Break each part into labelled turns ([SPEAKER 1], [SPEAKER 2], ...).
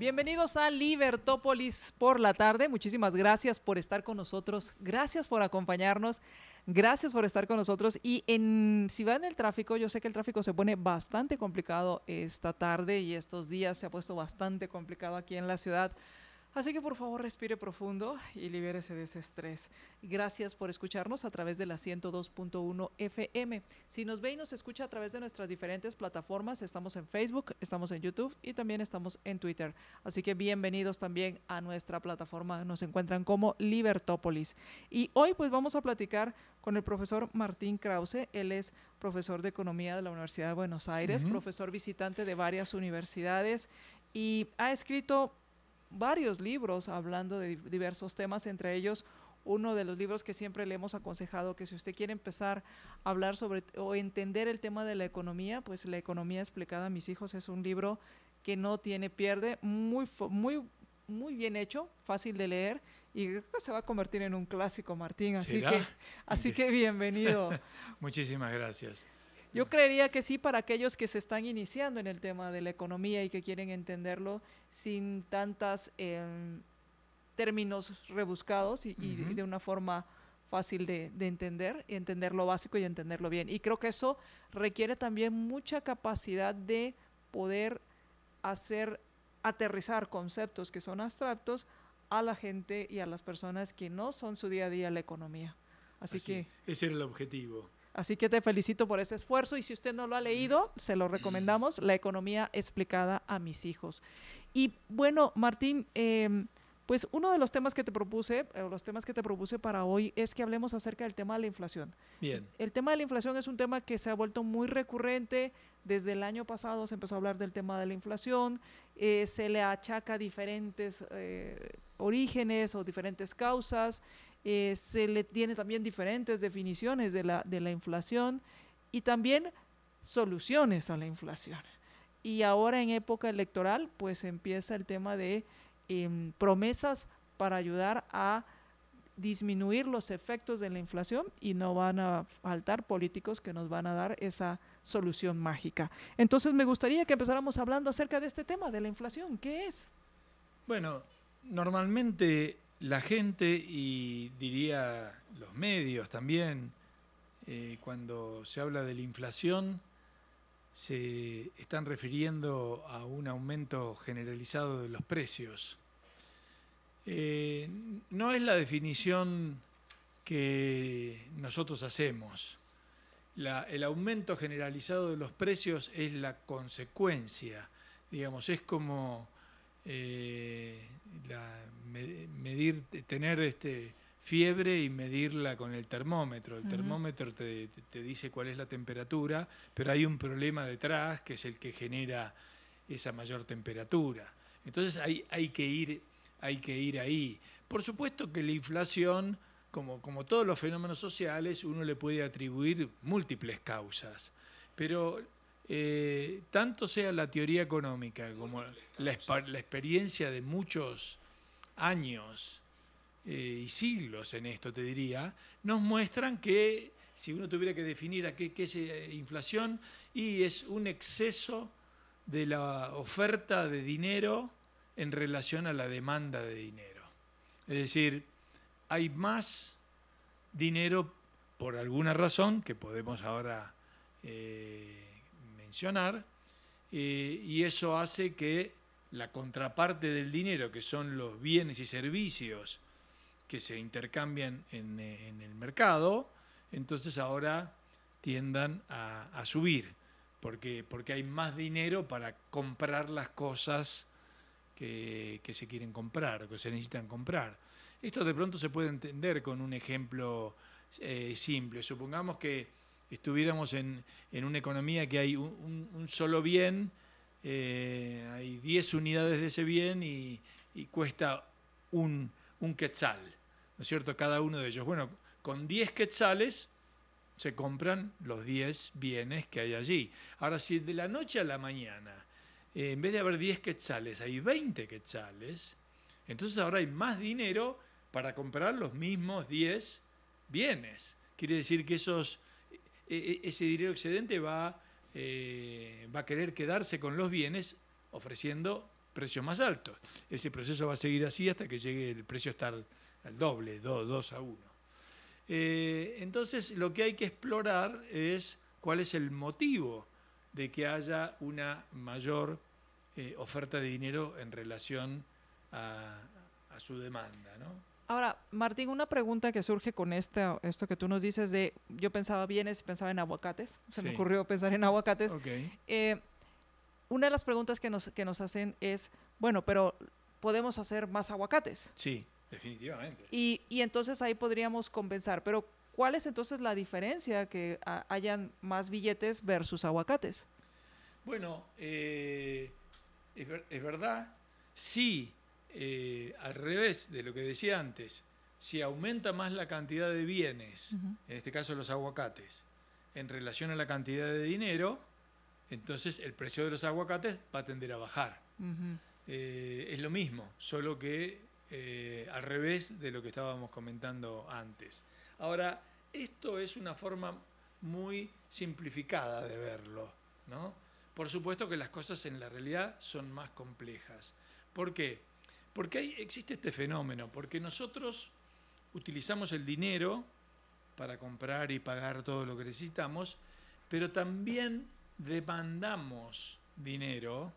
[SPEAKER 1] Bienvenidos a Libertópolis por la tarde. Muchísimas gracias por estar con nosotros. Gracias por acompañarnos. Gracias por estar con nosotros. Y en, si va en el tráfico, yo sé que el tráfico se pone bastante complicado esta tarde y estos días se ha puesto bastante complicado aquí en la ciudad. Así que por favor respire profundo y libérese de ese estrés. Gracias por escucharnos a través de la 102.1 FM. Si nos ve y nos escucha a través de nuestras diferentes plataformas, estamos en Facebook, estamos en YouTube y también estamos en Twitter. Así que bienvenidos también a nuestra plataforma. Nos encuentran como Libertópolis. Y hoy pues vamos a platicar con el profesor Martín Krause. Él es profesor de Economía de la Universidad de Buenos Aires, profesor visitante de varias universidades y ha escrito varios libros hablando de diversos temas, entre ellos uno de los libros que siempre le hemos aconsejado que si usted quiere empezar a hablar sobre o entender el tema de la economía, pues la economía explicada a mis hijos es un libro que no tiene pierde, muy muy muy bien hecho, fácil de leer y creo que se va a convertir en un clásico, Martín, así que así que bienvenido.
[SPEAKER 2] Muchísimas gracias.
[SPEAKER 1] Yo creería que sí para aquellos que se están iniciando en el tema de la economía y que quieren entenderlo sin tantos em, términos rebuscados y, de una forma fácil de, entender, y entender lo básico y entenderlo bien. Y creo que eso requiere también mucha capacidad de poder hacer aterrizar conceptos que son abstractos a la gente y a las personas que no son su día a día la economía. Así, que...
[SPEAKER 2] Ese era el objetivo.
[SPEAKER 1] Así que te felicito por ese esfuerzo y si usted no lo ha leído, se lo recomendamos, La economía explicada a mis hijos. Y bueno, Martín, em, pues uno de los temas que te propuse, o los temas que te propuse para hoy es que hablemos acerca del tema de la inflación.
[SPEAKER 2] Bien.
[SPEAKER 1] El tema de la inflación es un tema que se ha vuelto muy recurrente. Desde el año pasado se empezó a hablar del tema de la inflación. Eh, se le achaca diferentes eh, orígenes o diferentes causas. Eh, se le tiene también diferentes definiciones de la, de la inflación y también soluciones a la inflación. Y ahora en época electoral, pues empieza el tema de Em, promesas para ayudar a disminuir los efectos de la inflación y no van a faltar políticos que nos van a dar esa solución mágica. Entonces me gustaría que empezáramos hablando acerca de este tema de la inflación. ¿Qué es?
[SPEAKER 2] Bueno, normalmente la gente y diría los medios también, eh, cuando se habla de la inflación, se están refiriendo a un aumento generalizado de los precios. Eh, no es la definición que nosotros hacemos. el aumento generalizado de los precios es la consecuencia, digamos, es como eh, medir, tener este, fiebre y medirla con el termómetro. El termómetro te, dice cuál es la temperatura, pero hay un problema detrás que es el que genera esa mayor temperatura. Entonces hay, hay que ir hay que ir ahí. Por supuesto que la inflación, como, como todos los fenómenos sociales, uno le puede atribuir múltiples causas, pero eh, tanto sea la teoría económica como la, experiencia de muchos años eh, y siglos en esto, te diría, nos muestran que si uno tuviera que definir a qué, es eh, inflación, y es un exceso de la oferta de dinero en relación a la demanda de dinero. Es decir, hay más dinero por alguna razón que podemos ahora eh, y eso hace que la contraparte del dinero, que son los bienes y servicios que se intercambian en, el mercado, entonces ahora tiendan a, subir, porque, porque hay más dinero para comprar las cosas que, se quieren comprar, que se necesitan comprar. Esto de pronto se puede entender con un ejemplo eh, simple. Supongamos que estuviéramos en, una economía que hay un, solo bien, eh, 10 unidades de ese bien y, cuesta un, un quetzal, ¿no es cierto? Cada uno de ellos. Bueno, con 10 quetzales se compran los 10 bienes que hay allí. Ahora, si de la noche a la mañana, eh, en vez de haber 10 quetzales, hay 20 quetzales, entonces ahora hay más dinero para comprar los mismos 10 bienes. Quiere decir que esos, ese dinero excedente va, eh, va a querer quedarse con los bienes ofreciendo precios más altos. Ese proceso va a seguir así hasta que llegue el precio a estar al doble, 2 a 1. Eh, entonces lo que hay que explorar es cuál es el motivo de que haya una mayor eh, oferta de dinero en relación a, a su demanda. ¿no?
[SPEAKER 1] Ahora, Martín, una pregunta que surge con esta, esto que tú nos dices de, yo pensaba bienes, pensaba en aguacates, se me ocurrió pensar en aguacates.
[SPEAKER 2] Ok.
[SPEAKER 1] Eh, una de las preguntas que nos, que nos hacen es, bueno, pero podemos hacer más aguacates.
[SPEAKER 2] Sí, definitivamente.
[SPEAKER 1] Y, y entonces ahí podríamos compensar. Pero, ¿cuál es entonces la diferencia que hayan más billetes versus aguacates?
[SPEAKER 2] Bueno, eh, es, ver- es verdad, sí, eh, al revés de lo que decía antes, si aumenta más la cantidad de bienes, en este caso los aguacates, en relación a la cantidad de dinero, entonces el precio de los aguacates va a tender a bajar. Eh, es lo mismo, solo que eh, al revés de lo que estábamos comentando antes. Ahora, esto es una forma muy simplificada de verlo, ¿no? Por supuesto que las cosas en la realidad son más complejas. ¿Por qué? Porque hay- existe este fenómeno, porque nosotros utilizamos el dinero para comprar y pagar todo lo que necesitamos, pero también demandamos dinero,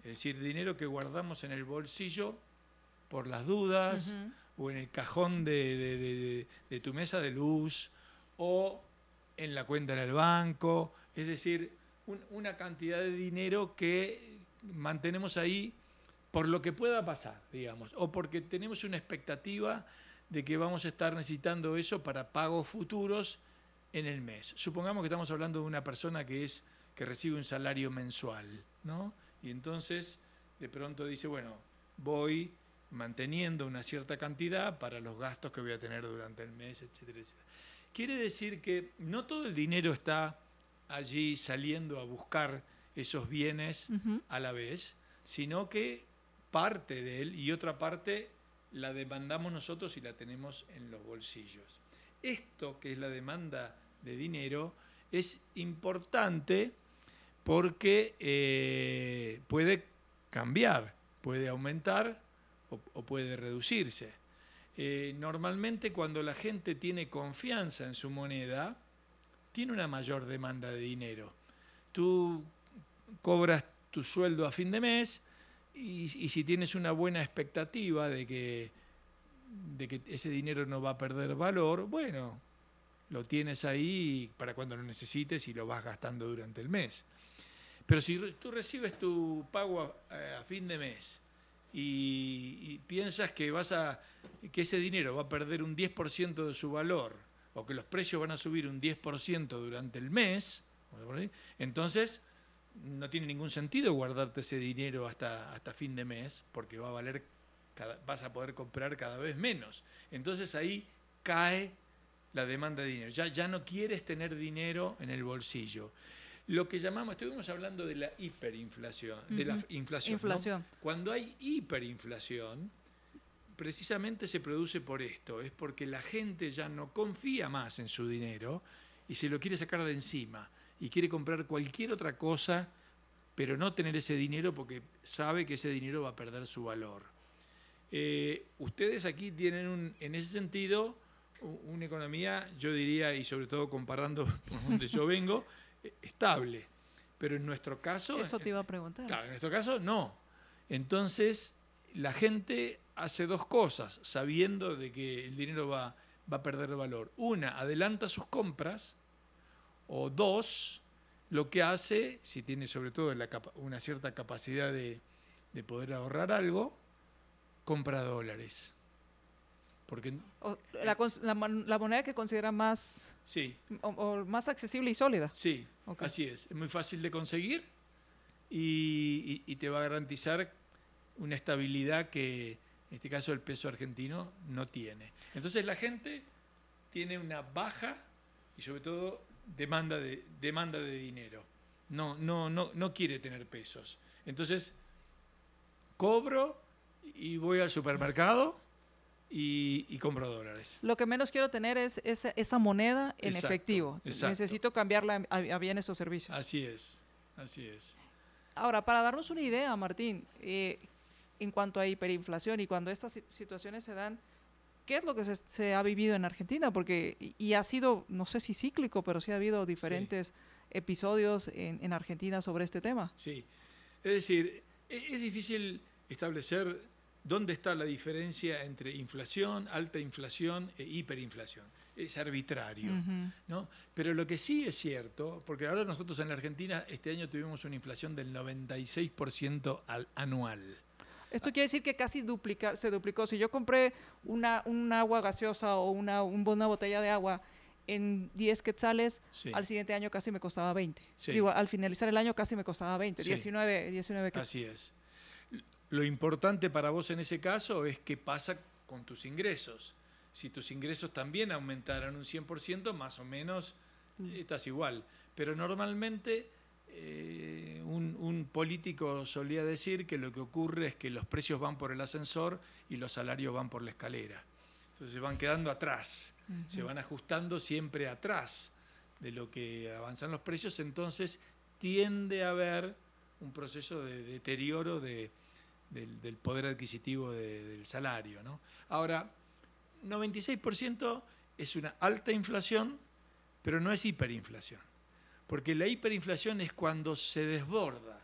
[SPEAKER 2] es decir, dinero que guardamos en el bolsillo por las dudas o en el cajón de, de- de- de- de tu mesa de luz o en la cuenta del banco, es decir, un- una cantidad de dinero que mantenemos ahí por lo que pueda pasar, digamos, o porque tenemos una expectativa de que vamos a estar necesitando eso para pagos futuros en el mes. Supongamos que estamos hablando de una persona que es que recibe un salario mensual, ¿no? Y entonces de pronto dice, bueno, voy manteniendo una cierta cantidad para los gastos que voy a tener durante el mes, etcétera, etcétera. Quiere decir que no todo el dinero está allí saliendo a buscar esos bienes a la vez, sino que parte de él y otra parte la demandamos nosotros y la tenemos en los bolsillos. Esto que es la demanda de dinero es importante porque eh, puede cambiar, puede aumentar o, puede reducirse. Eh, normalmente cuando la gente tiene confianza en su moneda, tiene una mayor demanda de dinero. Tú cobras tu sueldo a fin de mes y, si tienes una buena expectativa de que, de que ese dinero no va a perder valor, bueno, lo tienes ahí para cuando lo necesites y lo vas gastando durante el mes. Pero si tú recibes tu pago a, a fin de mes y, y piensas que vas a que ese dinero va a perder un 10% de su valor o que los precios van a subir un 10% durante el mes, entonces no tiene ningún sentido guardarte ese dinero hasta, hasta fin de mes porque va a valer cada- vas a poder comprar cada vez menos. Entonces ahí cae la demanda de dinero. Ya, ya no quieres tener dinero en el bolsillo. Lo que llamamos, estuvimos hablando de la hiperinflación, de la inflación. ¿no?
[SPEAKER 1] Inflación.
[SPEAKER 2] Cuando hay hiperinflación, precisamente se produce por esto, es porque la gente ya no confía más en su dinero y se lo quiere sacar de encima y quiere comprar cualquier otra cosa, pero no tener ese dinero porque sabe que ese dinero va a perder su valor. Eh, ustedes aquí tienen, un- en ese sentido, una economía, yo diría, y sobre todo comparando por donde yo vengo, eh, estable. Pero en nuestro caso...
[SPEAKER 1] Eso te iba a preguntar.
[SPEAKER 2] Claro, en nuestro caso no. Entonces, la gente hace dos cosas, sabiendo de que el dinero va, va a perder valor. Una, adelanta sus compras, o dos, lo que hace, si tiene sobre todo la una cierta capacidad de, de poder ahorrar algo, compra dólares. Porque,
[SPEAKER 1] O la, la mon- la moneda que considera más,
[SPEAKER 2] sí,
[SPEAKER 1] o- o más accesible y sólida.
[SPEAKER 2] sí, así es. Es muy fácil de conseguir y, y- y te va a garantizar una estabilidad que en este caso el peso argentino no tiene. Entonces la gente tiene una baja y sobre todo demanda de, demanda de dinero. No, no, no, no quiere tener pesos. Entonces cobro y voy al supermercado y, y compro dólares.
[SPEAKER 1] Lo que menos quiero tener es esa, esa moneda en
[SPEAKER 2] Exacto,
[SPEAKER 1] efectivo.
[SPEAKER 2] exacto.
[SPEAKER 1] Necesito cambiarla a, a bienes o servicios.
[SPEAKER 2] Así es, así es.
[SPEAKER 1] Ahora, para darnos una idea, Martín, eh, en cuanto a hiperinflación y cuando estas si- situaciones se dan, ¿qué es lo que se, se ha vivido en Argentina? Porque, y, y ha sido, no sé si cíclico, pero sí ha habido diferentes episodios en, en Argentina sobre este tema.
[SPEAKER 2] Sí. Es decir, e- es difícil establecer dónde está la diferencia entre inflación, alta inflación e hiperinflación. Es arbitrario. ¿no? Pero lo que sí es cierto, porque ahora nosotros en la Argentina este año tuvimos una inflación del 96% al, anual.
[SPEAKER 1] Esto quiere decir que casi duplica, se duplicó. Si yo compré una, un agua gaseosa o una, un- una botella de agua en 10 quetzales,
[SPEAKER 2] Sí.
[SPEAKER 1] al siguiente año casi me costaba 20.
[SPEAKER 2] Sí.
[SPEAKER 1] Digo, al finalizar el año casi me costaba 20,
[SPEAKER 2] Sí.
[SPEAKER 1] 19, 19 quetzales.
[SPEAKER 2] Así es. Lo importante para vos en ese caso es qué pasa con tus ingresos. Si tus ingresos también aumentaran un 100%, más o menos estás igual. Pero normalmente eh, un, un político solía decir que lo que ocurre es que los precios van por el ascensor y los salarios van por la escalera. Entonces van quedando atrás, se van ajustando siempre atrás de lo que avanzan los precios, entonces tiende a haber un proceso de deterioro de- del, del poder adquisitivo de- del salario. ¿no? Ahora, 96% es una alta inflación, pero no es hiperinflación. Porque la hiperinflación es cuando se desborda,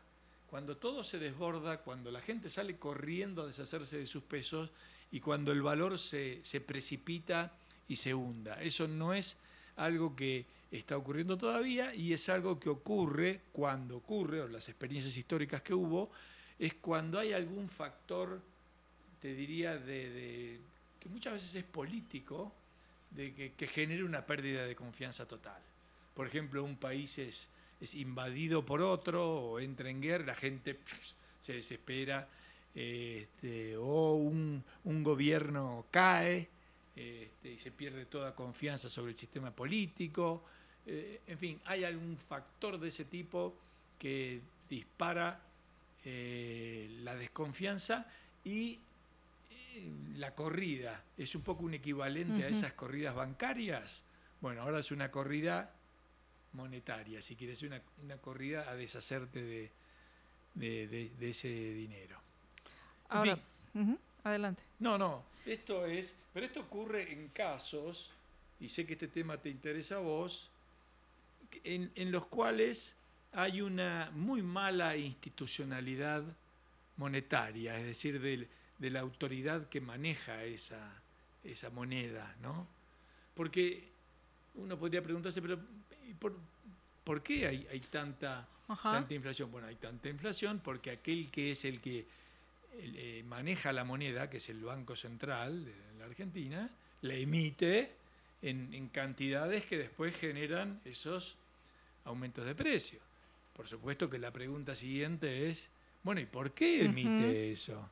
[SPEAKER 2] cuando todo se desborda, cuando la gente sale corriendo a deshacerse de sus pesos y cuando el valor se, precipita y se hunda. Eso no es algo que está ocurriendo todavía y es algo que ocurre cuando ocurre, o las experiencias históricas que hubo, es cuando hay algún factor, te diría, de, que muchas veces es político, de que genere una pérdida de confianza total. Por ejemplo, un país es, es invadido por otro o entra en guerra, la gente se desespera, este, o un, un gobierno cae este, y se pierde toda confianza sobre el sistema político. Eh, en fin, hay algún factor de ese tipo que dispara eh, la desconfianza y eh, la corrida es un poco un equivalente a esas corridas bancarias. Bueno, ahora es una corrida monetaria, si quieres, una, una corrida a deshacerte de, de- de- de ese dinero. En
[SPEAKER 1] Ahora, adelante.
[SPEAKER 2] no, no, esto es, pero esto ocurre en casos, y sé que este tema te interesa a vos, en, en los cuales hay una muy mala institucionalidad monetaria, es decir, del- de la autoridad que maneja esa, esa moneda, ¿no? Porque uno podría preguntarse, pero ¿y ¿por, por qué hay, hay tanta,
[SPEAKER 1] Ajá.
[SPEAKER 2] tanta inflación? Bueno, hay tanta inflación porque aquel que es el que el, eh, maneja la moneda, que es el Banco Central de la Argentina, la emite en, en cantidades que después generan esos aumentos de precio. Por supuesto que la pregunta siguiente es, bueno, ¿y por qué emite eso?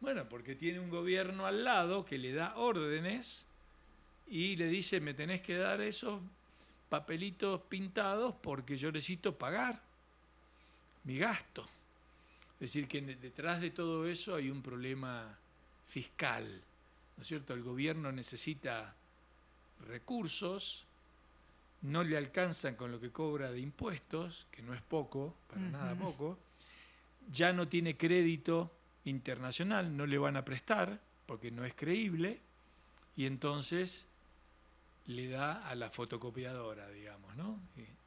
[SPEAKER 2] Bueno, porque tiene un gobierno al lado que le da órdenes y le dice, me tenés que dar esos papelitos pintados porque yo necesito pagar mi gasto. Es decir, que detrás de todo eso hay un problema fiscal, ¿no es cierto? El gobierno necesita recursos, no le alcanzan con lo que cobra de impuestos, que no es poco, para nada poco, ya no tiene crédito internacional, no le van a prestar porque no es creíble, y entonces le da a la fotocopiadora, digamos, ¿no?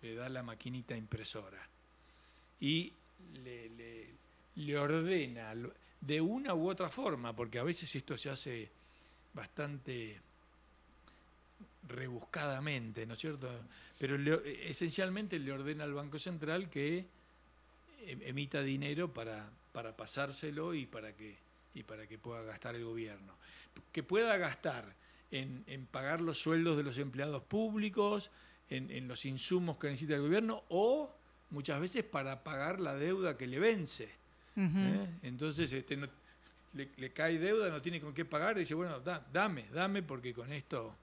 [SPEAKER 2] Le da la maquinita impresora. Y le, le- ordena de una u otra forma, porque a veces esto se hace bastante rebuscadamente, ¿no es cierto? Pero esencialmente le ordena al Banco Central que em- emita dinero para, para pasárselo y para que y para que pueda gastar el gobierno. Que pueda gastar en, en pagar los sueldos de los empleados públicos, en, en los insumos que necesita el gobierno, o muchas veces para pagar la deuda que le vence. ¿eh? Entonces este, le, cae deuda, no tiene con qué pagar, dice, bueno, dame, dame, porque con esto...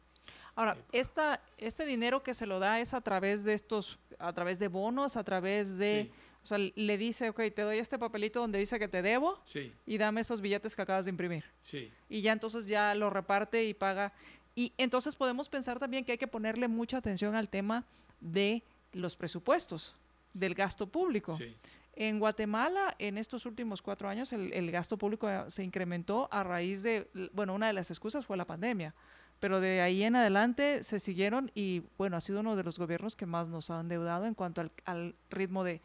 [SPEAKER 1] Ahora, eh, esta, este dinero que se lo da es a través de estos, a través de bonos, a través de... O sea, le dice, ok, te doy este papelito donde dice que te debo y dame esos billetes que acabas de imprimir.
[SPEAKER 2] Sí.
[SPEAKER 1] Y ya entonces ya lo reparte y paga. Y entonces podemos pensar también que hay que ponerle mucha atención al tema de los presupuestos, del gasto público. Sí. En Guatemala, en estos últimos cuatro años, el, gasto público eh, se incrementó a raíz de, bueno, una de las excusas fue la pandemia, pero de ahí en adelante se siguieron y, bueno, ha sido uno de los gobiernos que más nos ha endeudado en cuanto al, ritmo de,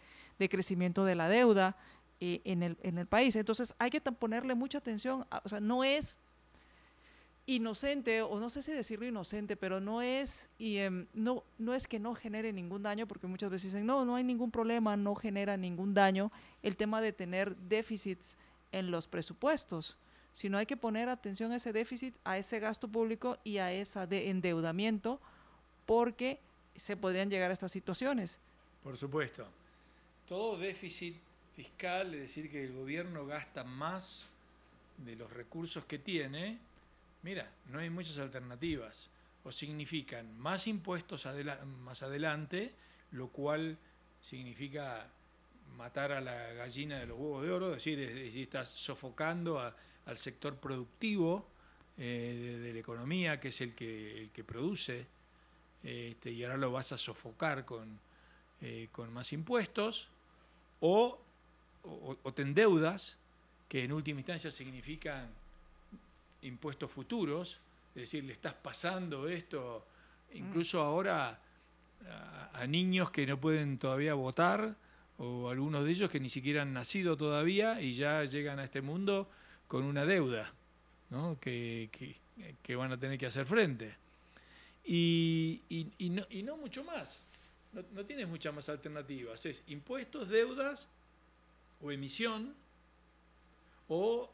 [SPEAKER 1] crecimiento de la deuda eh, en, el, en el país. Entonces hay que ponerle mucha atención, o sea, no es inocente, o no sé si decirlo inocente, pero no es, y, em, no, no es que no genere ningún daño, porque muchas veces dicen, no, no hay ningún problema, no genera ningún daño el tema de tener déficits en los presupuestos, sino hay que poner atención a ese déficit, a ese gasto público y a ese de endeudamiento, porque se podrían llegar a estas situaciones.
[SPEAKER 2] Por supuesto. Todo déficit fiscal, es decir, que el gobierno gasta más de los recursos que tiene, mira, no hay muchas alternativas. O significan más impuestos más adelante, lo cual significa matar a la gallina de los huevos de oro, es decir, estás sofocando al sector productivo eh, de, la economía, que es el que, el que produce, este, y ahora lo vas a sofocar con, eh, con más impuestos, o, o, o te endeudas, que en última instancia significan impuestos futuros, es decir, le estás pasando esto, incluso ahora a, niños que no pueden todavía votar, o algunos de ellos que ni siquiera han nacido todavía y ya llegan a este mundo con una deuda ¿no? que, van a tener que hacer frente. Y, no, mucho más, no, no tienes muchas más alternativas, es impuestos, deudas o emisión o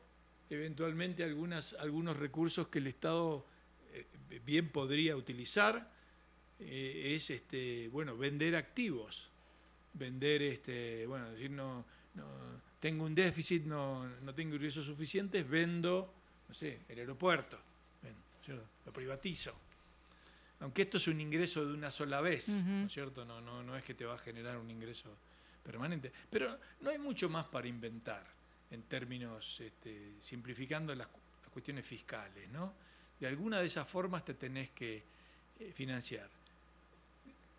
[SPEAKER 2] eventualmente algunas, algunos recursos que el Estado eh, bien podría utilizar. Eh, es este, bueno, vender activos, vender, este, bueno, decir, no, no tengo un déficit, no, no, tengo ingresos suficientes, vendo, no sé, el aeropuerto, lo privatizo. Aunque esto es un ingreso de una sola vez, ¿no es cierto? No, no, no es que te va a generar un ingreso permanente. Pero no hay mucho más para inventar en términos, este, simplificando las, cuestiones fiscales, ¿no? De alguna de esas formas te tenés que eh, financiar.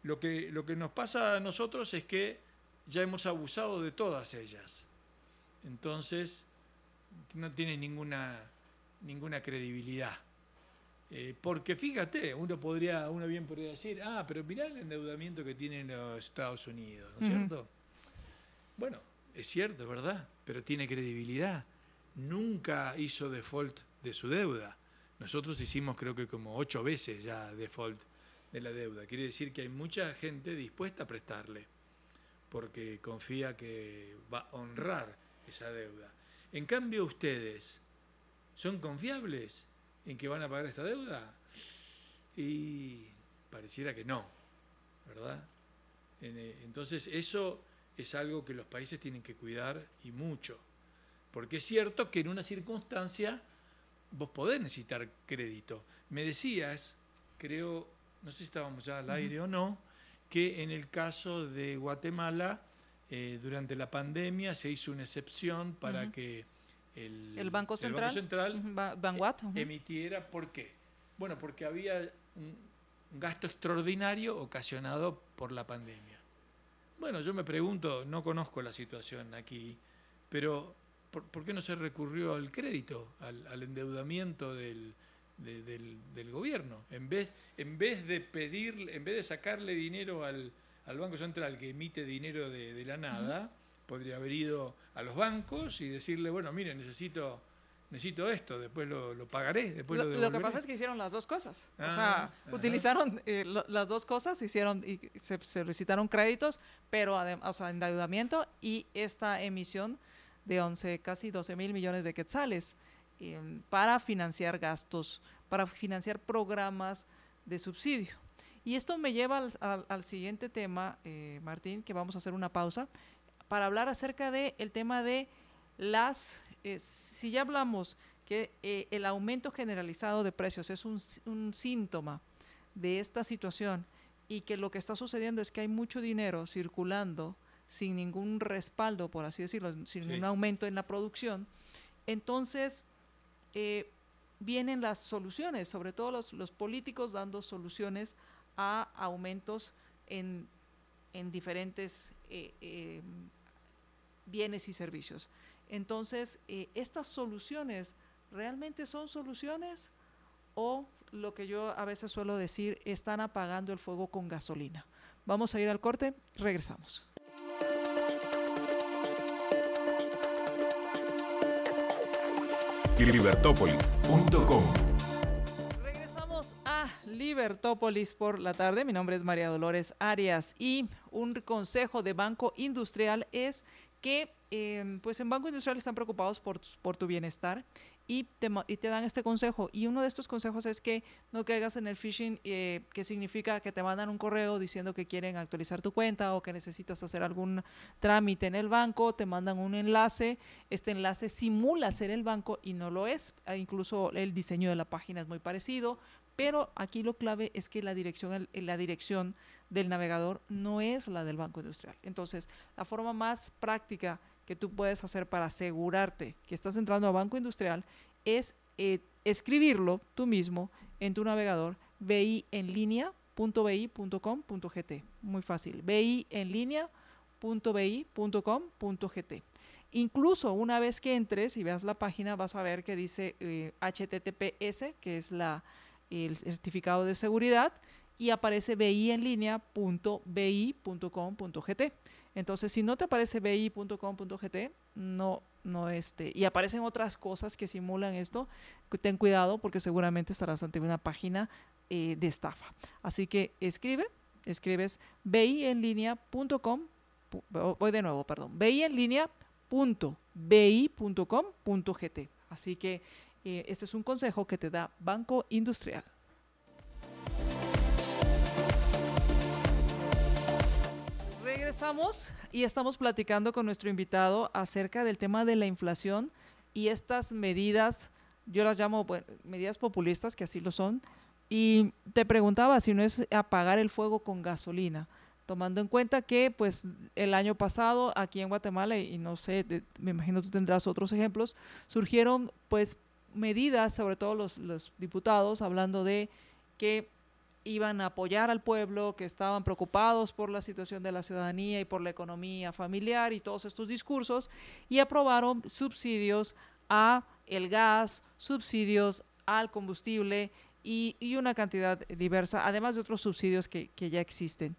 [SPEAKER 2] Lo que, lo que nos pasa a nosotros es que ya hemos abusado de todas ellas. Entonces, no tiene ninguna, ninguna credibilidad. Eh, porque fíjate, uno podría, uno bien podría decir, ah, pero mirá el endeudamiento que tienen los Estados Unidos, ¿no es cierto? Bueno, es cierto, es verdad, pero tiene credibilidad. Nunca hizo default de su deuda. Nosotros hicimos creo que como ocho veces ya default de la deuda. Quiere decir que hay mucha gente dispuesta a prestarle, porque confía que va a honrar esa deuda. En cambio, ustedes, ¿son confiables en que van a pagar esta deuda? Y pareciera que no, ¿verdad? Eh, entonces, eso es algo que los países tienen que cuidar y mucho. Porque es cierto que en una circunstancia vos podés necesitar crédito. Me decías, creo, no sé si estábamos ya al aire o no, que en el caso de Guatemala, eh, durante la pandemia se hizo una excepción para que
[SPEAKER 1] el, Banco Central,
[SPEAKER 2] e, emitiera, ¿por qué? Bueno, porque había un gasto extraordinario ocasionado por la pandemia. Bueno, yo me pregunto, no conozco la situación aquí, pero ¿por, qué no se recurrió al crédito, al, endeudamiento del, del, gobierno? En vez, en vez de pedir, en vez de sacarle dinero al, Banco Central que emite dinero de, la nada, podría haber ido a los bancos y decirle, bueno, mire, necesito necesito esto, después lo, pagaré, después lo,
[SPEAKER 1] lo, que pasa es que hicieron las dos cosas. o sea, utilizaron eh, las dos cosas, hicieron y se, recitaron créditos, pero además, o sea, endeudamiento y esta emisión de 11, casi 12 mil millones de quetzales em, para financiar gastos, para financiar programas de subsidio. Y esto me lleva al, siguiente tema, eh, Martín, que vamos a hacer una pausa, para hablar acerca del el tema de las, eh, si ya hablamos que eh, el aumento generalizado de precios es un, un síntoma de esta situación y que lo que está sucediendo es que hay mucho dinero circulando sin ningún respaldo, por así decirlo, sin un aumento en la producción, entonces eh, vienen las soluciones, sobre todo los, los, políticos dando soluciones a aumentos en, en diferentes eh, eh, bienes y servicios. Entonces, estas soluciones realmente son soluciones o lo que yo a veces suelo decir, están apagando el fuego con gasolina. Vamos a ir al corte, regresamos.
[SPEAKER 3] libertópolis.com
[SPEAKER 1] Regresamos a Libertópolis por la tarde. Mi nombre es María Dolores Arias y un consejo de Banco Industrial es que em, pues en Banco Industrial están preocupados por, por tu bienestar y te, y te, dan este consejo. Y uno de estos consejos es que no caigas en el phishing, eh, que significa que te mandan un correo diciendo que quieren actualizar tu cuenta o que necesitas hacer algún trámite en el banco, te mandan un enlace, este enlace simula ser el banco y no lo es. E incluso el diseño de la página es muy parecido, pero aquí lo clave es que la dirección, la dirección del navegador no es la del Banco Industrial. Entonces, la forma más práctica que tú puedes hacer para asegurarte que estás entrando a Banco Industrial es eh, escribirlo tú mismo en tu navegador bi en Muy fácil. bi en Incluso una vez que entres y veas la página, vas a ver que dice HTTPS, eh, que es la, el certificado de seguridad, y aparece bi en línea.bi.com.gt. Entonces, si no te aparece bi.com.gt, no, no este, y aparecen otras cosas que simulan esto, ten cuidado porque seguramente estarás ante una página eh, de estafa. Así que escribe, escribes bienlinea.com, voy de nuevo, perdón, bienlinea.bi.com.gt. Así que eh, este es un consejo que te da Banco Industrial. regresamos y estamos platicando con nuestro invitado acerca del tema de la inflación y estas medidas, yo las llamo medidas populistas, que así lo son, y te preguntaba si no es apagar el fuego con gasolina, tomando en cuenta que pues el año pasado aquí en Guatemala, y no sé, me imagino tú tendrás otros ejemplos, surgieron pues medidas, sobre todo los, los diputados, hablando de que iban a apoyar al pueblo, que estaban preocupados por la situación de la ciudadanía y por la economía familiar y todos estos discursos, y aprobaron subsidios a el gas, subsidios al combustible y, una cantidad diversa, además de otros subsidios que, ya existen.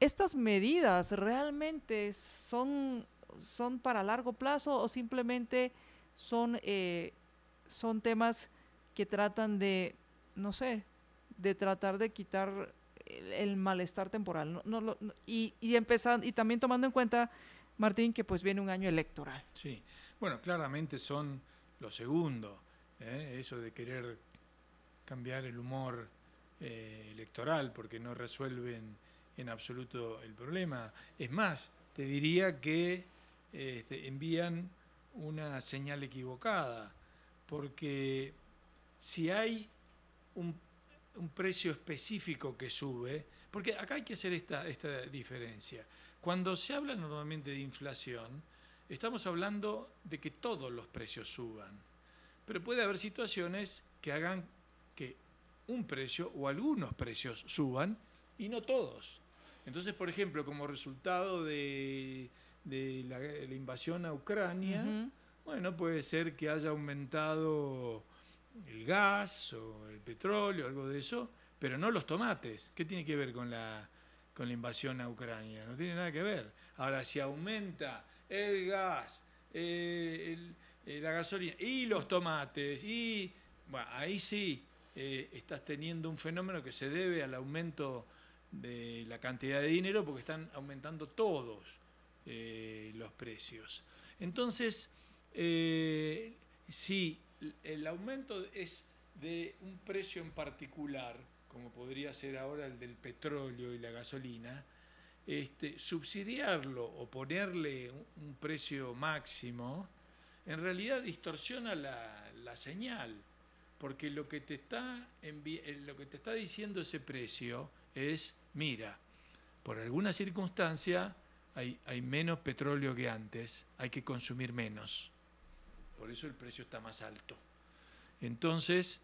[SPEAKER 1] ¿Estas medidas realmente son, son para largo plazo o simplemente son, eh, son temas que tratan de, no sé, de tratar de quitar el, malestar temporal. No, y, y, empezando, y también tomando en cuenta, Martín, que pues viene un año electoral.
[SPEAKER 2] Sí, bueno, claramente son lo segundo, ¿eh? eso de querer cambiar el humor eh, electoral porque no resuelven en absoluto el problema. Es más, te diría que este, envían una señal equivocada, porque si hay un precio específico que sube, porque acá hay que hacer esta, esta diferencia. Cuando se habla normalmente de inflación, estamos hablando de que todos los precios suban, pero puede haber situaciones que hagan que un precio o algunos precios suban y no todos. Entonces, por ejemplo, como resultado de, la, invasión a Ucrania, bueno, puede ser que haya aumentado el gas o el petróleo, algo de eso, pero no los tomates. ¿Qué tiene que ver con la, con la invasión a Ucrania? No tiene nada que ver. Ahora, si aumenta el gas, eh, eh, la gasolina y los tomates, y bueno, ahí sí eh, estás teniendo un fenómeno que se debe al aumento de la cantidad de dinero porque están aumentando todos los precios. Entonces, si el aumento es de un precio en particular, como podría ser ahora el del petróleo y la gasolina, este, subsidiarlo o ponerle un, precio máximo, en realidad distorsiona la, la señal, porque lo que, te está eh, lo que te está diciendo ese precio es, mira, por alguna circunstancia hay, hay menos petróleo que antes, hay que consumir menos, por eso el precio está más alto. Entonces,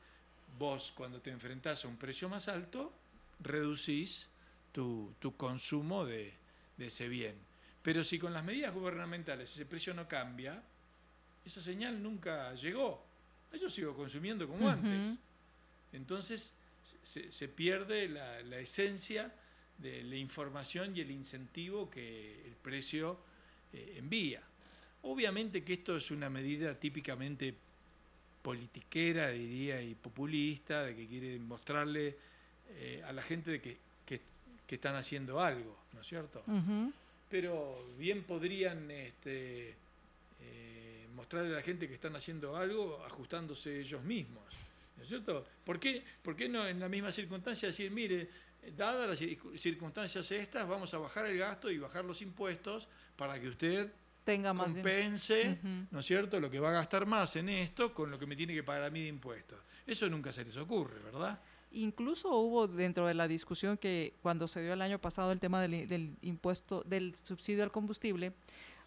[SPEAKER 2] vos cuando te enfrentás a un precio más alto, reducís tu, consumo de, ese bien. Pero si con las medidas gubernamentales ese precio no cambia, esa señal nunca llegó. Yo sigo consumiendo como antes. Entonces se, pierde la, esencia de la información y el incentivo que el precio eh, envía. Obviamente que esto es una medida típicamente politiquera, diría, y populista, de que quiere mostrarle eh, a la gente de que, están haciendo algo, ¿no es cierto? Pero bien podrían este, eh, mostrarle a la gente que están haciendo algo ajustándose ellos mismos, ¿no es cierto? ¿Por qué, ¿Por qué no en la misma circunstancia decir, mire, dadas las circunstancias estas, vamos a bajar el gasto y bajar los impuestos para que usted
[SPEAKER 1] tenga más
[SPEAKER 2] compense, ¿no es cierto?, lo que va a gastar más en esto con lo que me tiene que pagar a mí de impuestos. Eso nunca se les ocurre, ¿verdad?
[SPEAKER 1] Incluso hubo dentro de la discusión que cuando se dio el año pasado el tema del, impuesto, del subsidio al combustible,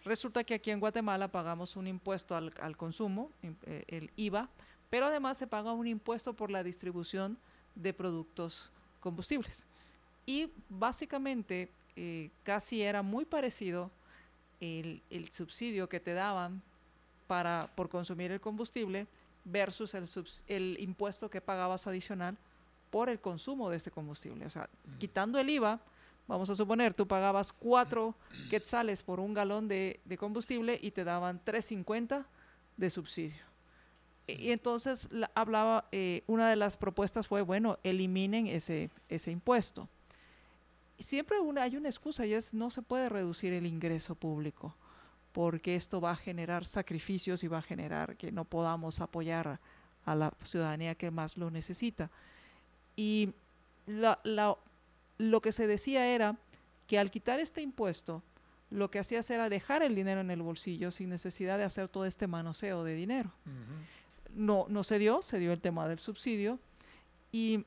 [SPEAKER 1] resulta que aquí en Guatemala pagamos un impuesto al, consumo, eh, el IVA, pero además se paga un impuesto por la distribución de productos combustibles. Y básicamente eh, casi era muy parecido el, subsidio que te daban para, por consumir el combustible versus el, el impuesto que pagabas adicional por el consumo de este combustible. O sea, mm. quitando el IVA, vamos a suponer, tú pagabas 4 quetzales por un galón de, combustible y te daban 3.50 de subsidio. Y, mm. entonces hablaba, eh, una de las propuestas fue, bueno, eliminen ese, ese impuesto siempre hay una excusa y es no se puede reducir el ingreso público porque esto va a generar sacrificios y va a generar que no podamos apoyar a la ciudadanía que más lo necesita. Y lo que se decía era que al quitar este impuesto, lo que hacía era dejar el dinero en el bolsillo sin necesidad de hacer todo este manoseo de dinero. no, no se dio, se dio el tema del subsidio. Y,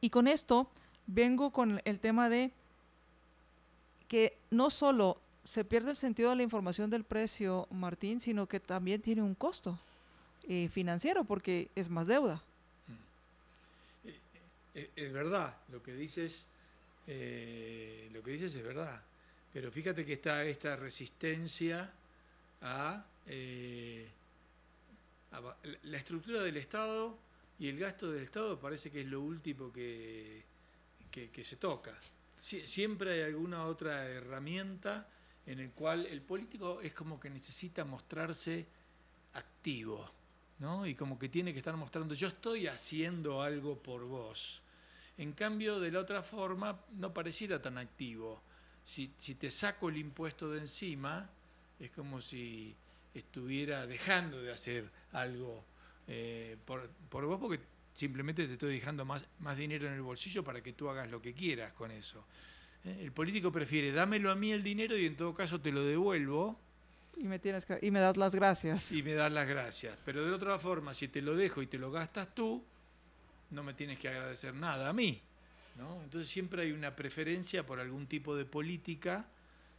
[SPEAKER 1] y con esto vengo con el tema de que no solo se pierde el sentido de la información del precio, Martín, sino que también tiene un costo eh, financiero porque es más deuda.
[SPEAKER 2] Mm. Eh, eh, es verdad, lo que dices, lo que dices es verdad, pero fíjate que está esta resistencia a, a la estructura del Estado y el gasto del Estado parece que es lo último que que, se toca. siempre hay alguna otra herramienta en el cual el político es como que necesita mostrarse activo, ¿no? Y como que tiene que estar mostrando, yo estoy haciendo algo por vos. En cambio, de la otra forma, no pareciera tan activo. Si, te saco el impuesto de encima, es como si estuviera dejando de hacer algo eh, por, por vos, porque simplemente te estoy dejando más, más dinero en el bolsillo para que tú hagas lo que quieras con eso. ¿Eh? El político prefiere, dámelo a mí el dinero y en todo caso te lo devuelvo.
[SPEAKER 1] Y me, tienes y me das las gracias.
[SPEAKER 2] Y me das las gracias. Pero de otra forma, si te lo dejo y te lo gastas tú, no me tienes que agradecer nada a mí. ¿no? Entonces siempre hay una preferencia por algún tipo de política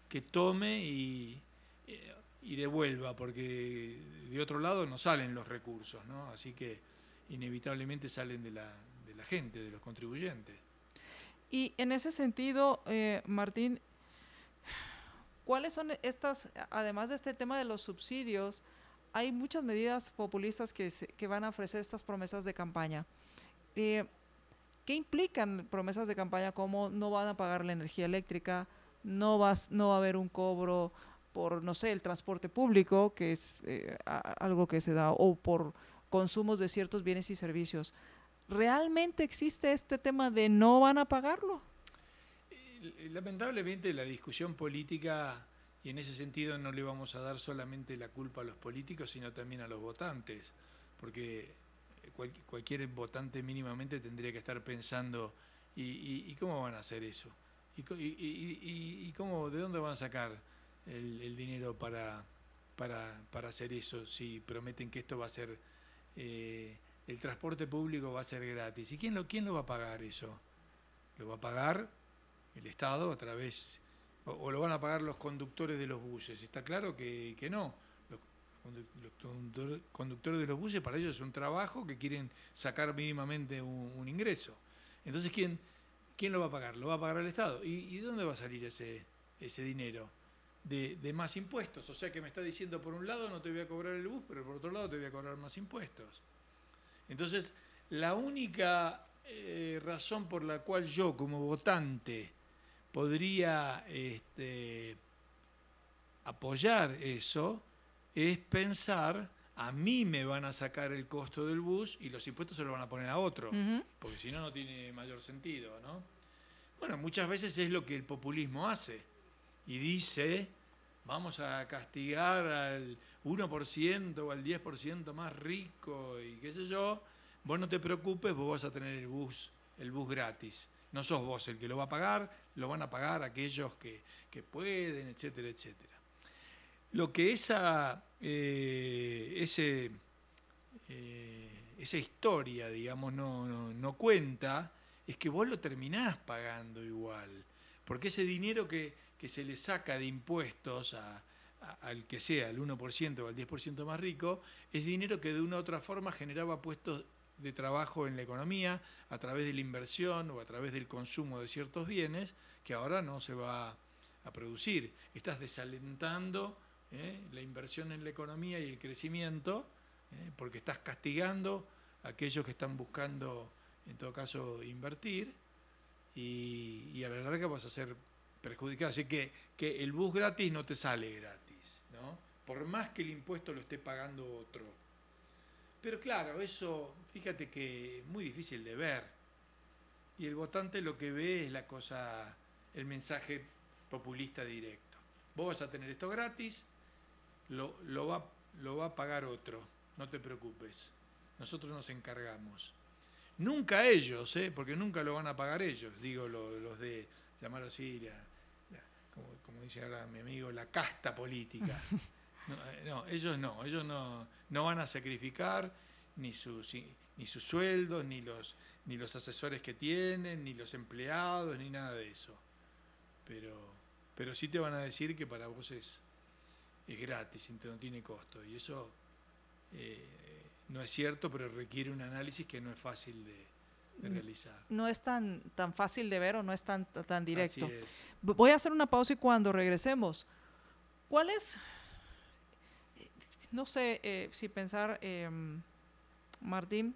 [SPEAKER 2] que tome y, y devuelva, porque de otro lado no salen los recursos. ¿no? Así que inevitablemente salen de la, de la gente, de los contribuyentes.
[SPEAKER 1] Y en ese sentido, eh, Martín, ¿cuáles son estas, además de este tema de los subsidios, hay muchas medidas populistas que, van a ofrecer estas promesas de campaña? Eh, ¿Qué implican promesas de campaña como no van a pagar la energía eléctrica, no, vas, no va a haber un cobro por, no sé, el transporte público, que es eh, algo que se da, o por consumos de ciertos bienes y servicios. ¿Realmente existe este tema de no van a pagarlo?
[SPEAKER 2] Eh, lamentablemente la discusión política, y en ese sentido no le vamos a dar solamente la culpa a los políticos, sino también a los votantes, porque cualquier votante mínimamente tendría que estar pensando, ¿y, cómo van a hacer eso? ¿Y, cómo, de dónde van a sacar el, dinero para, para, hacer eso si prometen que esto va a ser, eh, el transporte público va a ser gratis? ¿Y quién lo, quién lo va a pagar eso? ¿Lo va a pagar el Estado a través, o, lo van a pagar los conductores de los buses? Está claro que, que no los conductores de los buses, para ellos es un trabajo que quieren sacar mínimamente un, ingreso. Entonces, ¿quién, ¿quién lo va a pagar? Lo va a pagar el Estado. ¿Y, de dónde va a salir ese, ese dinero? De, más impuestos. O sea que me está diciendo, por un lado no te voy a cobrar el bus, pero por otro lado te voy a cobrar más impuestos. Entonces, la única eh, razón por la cual yo como votante podría este, apoyar eso es pensar, a mí me van a sacar el costo del bus y los impuestos se lo van a poner a otro, porque si no, no tiene mayor sentido, ¿no? Bueno, muchas veces es lo que el populismo hace y dice, vamos a castigar al 1% o al 10% más rico y qué sé yo, vos no te preocupes, vos vas a tener el bus, el bus gratis. No sos vos el que lo va a pagar, lo van a pagar aquellos que, que pueden, etcétera, etcétera. Lo que esa, eh, ese, eh, esa historia, digamos, no, cuenta es que vos lo terminás pagando igual. Porque ese dinero que, se le saca de impuestos al que sea, el 1% o al 10% más rico, es dinero que de una u otra forma generaba puestos de trabajo en la economía a través de la inversión o a través del consumo de ciertos bienes que ahora no se va a producir. Estás desalentando ¿eh? la inversión en la economía y el crecimiento, ¿eh? porque estás castigando a aquellos que están buscando, en todo caso, invertir, y, a la larga vas a ser perjudicado. Así que, que el bus gratis no te sale gratis, ¿no? por más que el impuesto lo esté pagando otro. Pero claro, eso, fíjate que es muy difícil de ver. Y el votante lo que ve es la cosa, el mensaje populista directo. Vos vas a tener esto gratis, lo, lo, va, lo va a pagar otro, no te preocupes. Nosotros nos encargamos. Nunca ellos, ¿eh? porque nunca lo van a pagar ellos, digo los de, llamarlo así, como, como, dice ahora mi amigo, la casta política. Eh, no, ellos no, ellos no, no van a sacrificar ni sus, ni sus sueldos, ni los, ni los asesores que tienen, ni los empleados, ni nada de eso. Pero, pero sí te van a decir que para vos es, es gratis, no tiene costo. Y eso eh, no es cierto, pero requiere un análisis que no es fácil de, realizar.
[SPEAKER 1] No es tan, tan fácil de ver o no es tan, tan directo. Voy a hacer una pausa y cuando regresemos, ¿cuál es, no sé eh, si pensar, em, Martín,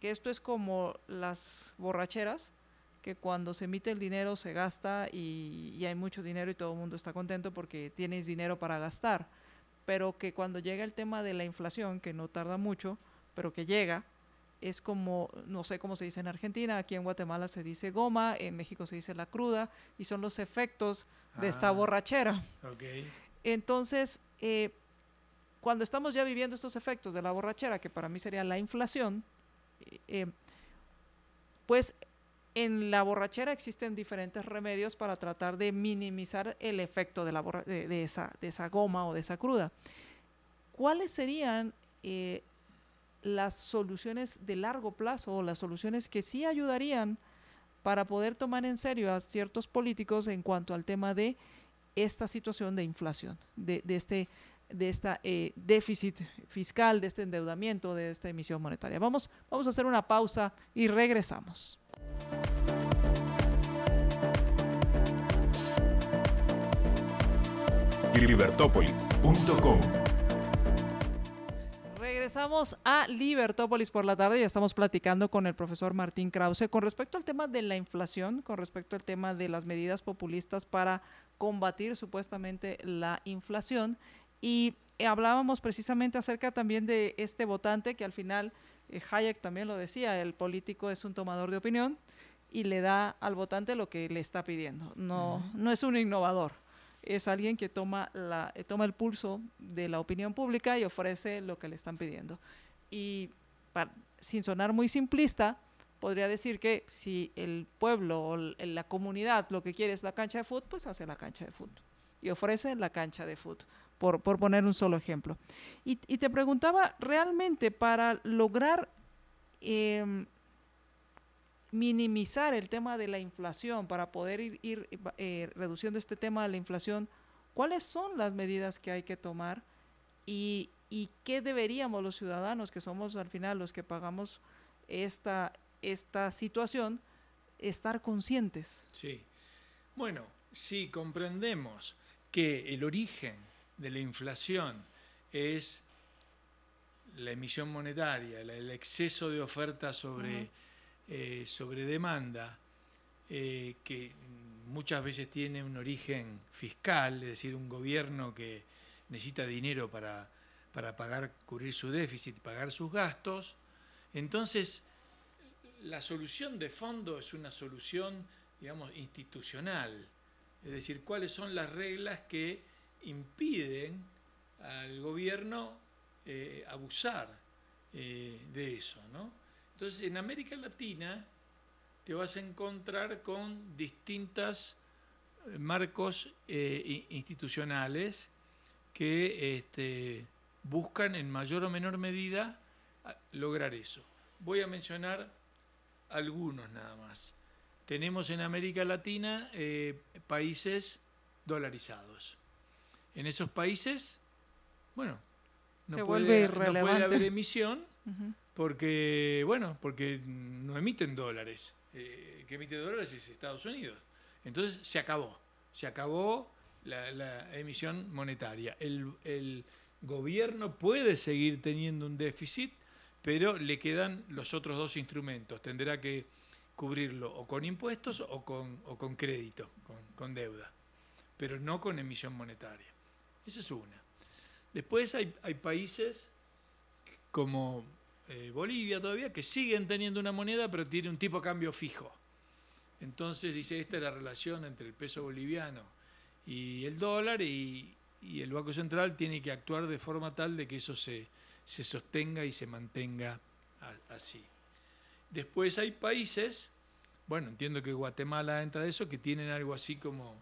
[SPEAKER 1] que esto es como las borracheras? que cuando se emite el dinero se gasta y, hay mucho dinero y todo el mundo está contento porque tienes dinero para gastar, pero que cuando llega el tema de la inflación, que no tarda mucho, pero que llega, es como, no sé cómo se dice en Argentina, aquí en Guatemala se dice goma, en México se dice la cruda, y son los efectos de esta ah, borrachera. Entonces, eh, cuando estamos ya viviendo estos efectos de la borrachera, que para mí sería la inflación, eh, pues en la borrachera existen diferentes remedios para tratar de minimizar el efecto de, la de, esa, de esa, goma o de esa cruda. ¿Cuáles serían eh, las soluciones de largo plazo o las soluciones que sí ayudarían para poder tomar en serio a ciertos políticos en cuanto al tema de esta situación de inflación, de, este de eh, déficit fiscal, de este endeudamiento, de esta emisión monetaria. Vamos, vamos a hacer una pausa y regresamos.
[SPEAKER 3] Libertópolis.com
[SPEAKER 1] Regresamos a Libertópolis por la tarde. Y estamos platicando con el profesor Martín Krause con respecto al tema de la inflación, con respecto al tema de las medidas populistas para combatir supuestamente la inflación. Y hablábamos precisamente acerca también de este votante que al final eh, Hayek también lo decía, el político es un tomador de opinión y le da al votante lo que le está pidiendo. No, no es un innovador, es alguien que toma, la, eh, toma el pulso de la opinión pública y ofrece lo que le están pidiendo. Y sin sonar muy simplista, podría decir que si el pueblo o la comunidad lo que quiere es la cancha de fútbol, pues hace la cancha de fútbol y ofrece la cancha de fútbol, por, poner un solo ejemplo. Y, te preguntaba, realmente para lograr em, minimizar el tema de la inflación, para poder ir, eh, reduciendo este tema de la inflación, ¿cuáles son las medidas que hay que tomar y, y qué deberíamos los ciudadanos, que somos al final los que pagamos esta, esta situación, estar conscientes?
[SPEAKER 2] Sí. Bueno, si comprendemos que el origen de la inflación es la emisión monetaria, el exceso de oferta sobre, eh, sobre demanda, eh, que muchas veces tiene un origen fiscal, es decir, un gobierno que necesita dinero para, para pagar, cubrir su déficit, pagar sus gastos, entonces la solución de fondo es una solución, digamos, institucional es decir, cuáles son las reglas que impiden al gobierno eh, abusar de eso. ¿no? Entonces, en América Latina te vas a encontrar con distintos eh, marcos institucionales que este, buscan en mayor o menor medida lograr eso. Voy a mencionar algunos nada más tenemos en América Latina eh, países dolarizados. En esos países, bueno, no, puede, haber emisión porque, bueno, porque no emiten dólares. Eh, que emite dólares es Estados Unidos. Entonces se acabó, se acabó la, emisión monetaria. El, el gobierno puede seguir teniendo un déficit, pero le quedan los otros dos instrumentos. Tendrá que cubrirlo o con impuestos o con, o con crédito, con, deuda, pero no con emisión monetaria. Esa es una. Después hay, países como eh, Bolivia todavía que siguen teniendo una moneda pero tiene un tipo de cambio fijo. Entonces dice, esta es la relación entre el peso boliviano y el dólar y, el Banco Central tiene que actuar de forma tal de que eso se, se sostenga y se mantenga así. Después hay países, bueno, entiendo que Guatemala entra de eso, que tienen algo así como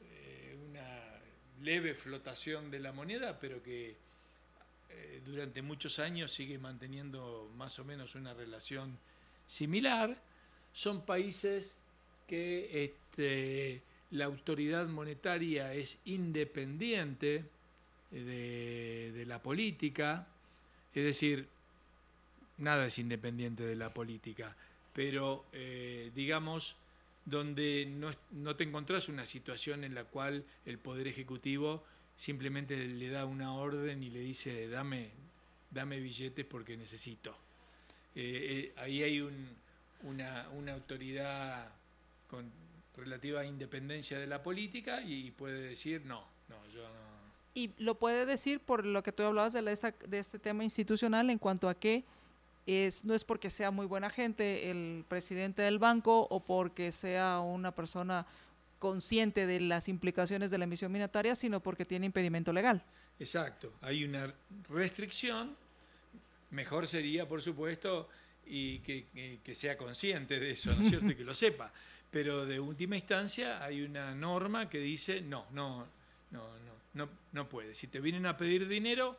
[SPEAKER 2] eh, una leve flotación de la moneda, pero que eh, durante muchos años sigue manteniendo más o menos una relación similar. Son países que este, la autoridad monetaria es independiente de, de la política, es decir, nada es independiente de la política, pero eh, digamos, donde no, te encontrás una situación en la cual el Poder Ejecutivo simplemente le da una orden y le dice, dame, dame billetes porque necesito. Eh, eh, ahí hay una, autoridad con relativa independencia de la política y puede decir, no, no, yo no.
[SPEAKER 1] Y lo puede decir por lo que tú hablabas de, de este tema institucional en cuanto a que no es porque sea muy buena gente el presidente del banco o porque sea una persona consciente de las implicaciones de la emisión monetaria, sino porque tiene impedimento legal.
[SPEAKER 2] Exacto, hay una restricción, mejor sería, por supuesto, y que, sea consciente de eso, ¿no es cierto? y que lo sepa. Pero de última instancia hay una norma que dice, no, no, no, no, no, no puede. Si te vienen a pedir dinero,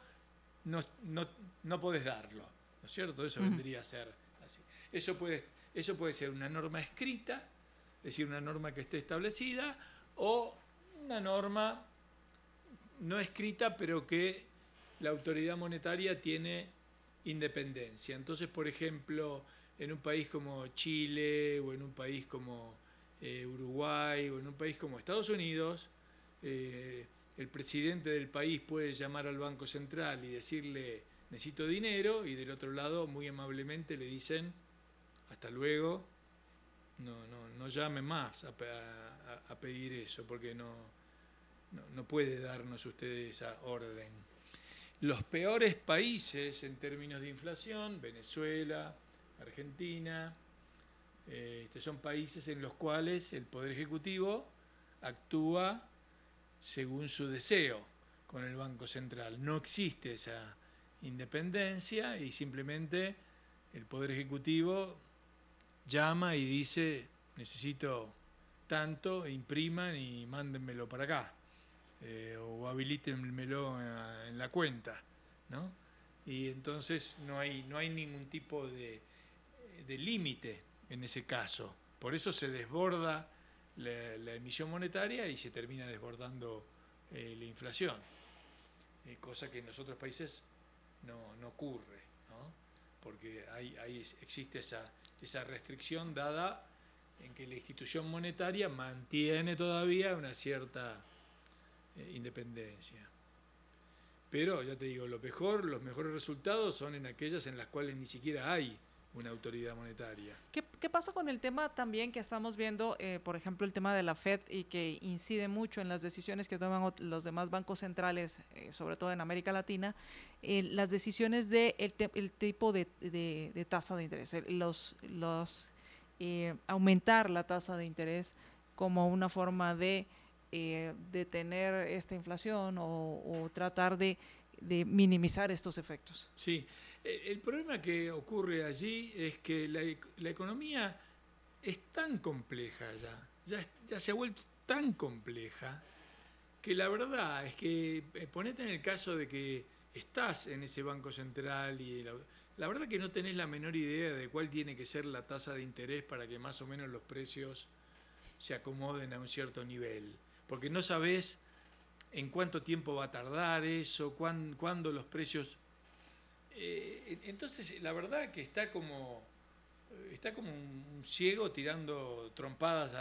[SPEAKER 2] no, no, no podés darlo cierto? Eso vendría a ser así. Eso puede, eso puede ser una norma escrita, es decir, una norma que esté establecida, o una norma no escrita, pero que la autoridad monetaria tiene independencia. Entonces, por ejemplo, en un país como Chile o en un país como eh, Uruguay o en un país como Estados Unidos, eh, el presidente del país puede llamar al Banco Central y decirle necesito dinero y del otro lado muy amablemente le dicen hasta luego, no, no, no llame más a, pedir eso porque no, no, puede darnos usted esa orden. Los peores países en términos de inflación, Venezuela, Argentina, eh, son países en los cuales el Poder Ejecutivo actúa según su deseo con el Banco Central. No existe esa independencia y simplemente el Poder Ejecutivo llama y dice, necesito tanto, impriman y mándenmelo para acá, eh, o habilítenmelo en la cuenta, ¿no? Y entonces no hay, no hay ningún tipo de, límite en ese caso. Por eso se desborda la, emisión monetaria y se termina desbordando eh, la inflación, eh, cosa que en los otros países no, no ocurre, ¿no? porque hay, existe esa, esa restricción dada en que la institución monetaria mantiene todavía una cierta eh, independencia. Pero ya te digo, lo mejor, los mejores resultados son en aquellas en las cuales ni siquiera hay una autoridad monetaria.
[SPEAKER 1] ¿Qué, pasa con el tema también que estamos viendo, eh, por ejemplo, el tema de la Fed y que incide mucho en las decisiones que toman los demás bancos centrales, eh, sobre todo en América Latina, eh, las decisiones de el, tipo de, tasa de interés, los, los aumentar la tasa de interés como una forma de detener esta inflación o, tratar de, de minimizar estos efectos?
[SPEAKER 2] Sí, eh, el problema que ocurre allí es que la, economía es tan compleja ya, ya, se ha vuelto tan compleja, que la verdad es que eh, ponete en el caso de que estás en ese banco central y la, verdad que no tenés la menor idea de cuál tiene que ser la tasa de interés para que más o menos los precios se acomoden a un cierto nivel, porque no sabés en cuánto tiempo va a tardar eso, cuándo los precios eh, entonces, la verdad que está como, eh, está como un ciego tirando trompadas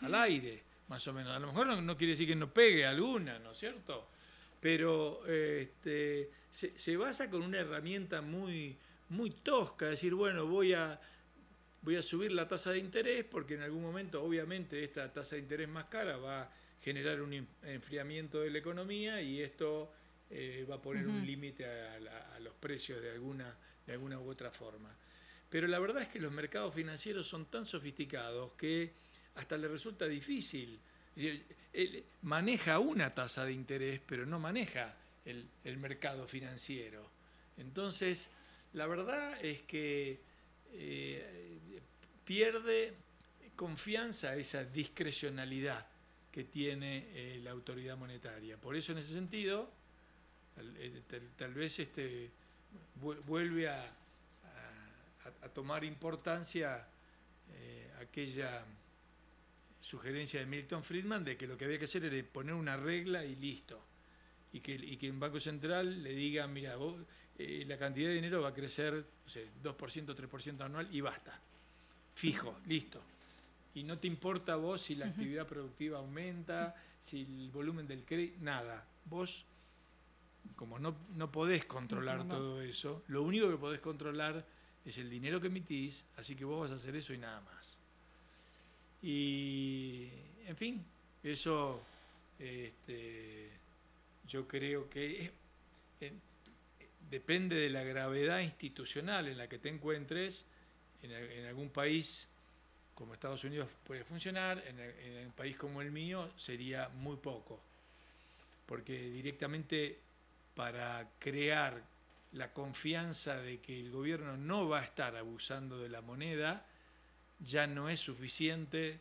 [SPEAKER 2] al aire, más o menos. A lo mejor no, quiere decir que no pegue alguna, ¿no es cierto? Pero este, se, basa con una herramienta muy, muy tosca, decir, bueno, voy a, voy a subir la tasa de interés porque en algún momento, obviamente, esta tasa de interés más cara va a generar un enfriamiento de la economía y esto eh, va a poner un límite a, los precios de alguna, de alguna u otra forma. Pero la verdad es que los mercados financieros son tan sofisticados que hasta le resulta difícil. Él maneja una tasa de interés, pero no maneja el, mercado financiero. Entonces, la verdad es que eh, pierde confianza esa discrecionalidad que tiene eh, la autoridad monetaria. Por eso, en ese sentido, eh, tal, vez este, vuelve a, tomar importancia eh, aquella sugerencia de Milton Friedman de que lo que había que hacer era poner una regla y listo. Y que, y que un Banco Central le diga, mira, eh, la cantidad de dinero va a crecer no sé, 2%, 3% anual y basta. Fijo, listo. Y no te importa vos si la actividad productiva aumenta, si el volumen del crédito, nada. Vos como no, no podés controlar todo eso, lo único que podés controlar es el dinero que emitís, así que vos vas a hacer eso y nada más. Y, en fin, eso este, yo creo que depende de la gravedad institucional en la que te encuentres. En, algún país como Estados Unidos puede funcionar, en, en un país como el mío sería muy poco, porque directamente para crear la confianza de que el gobierno no va a estar abusando de la moneda, ya no es suficiente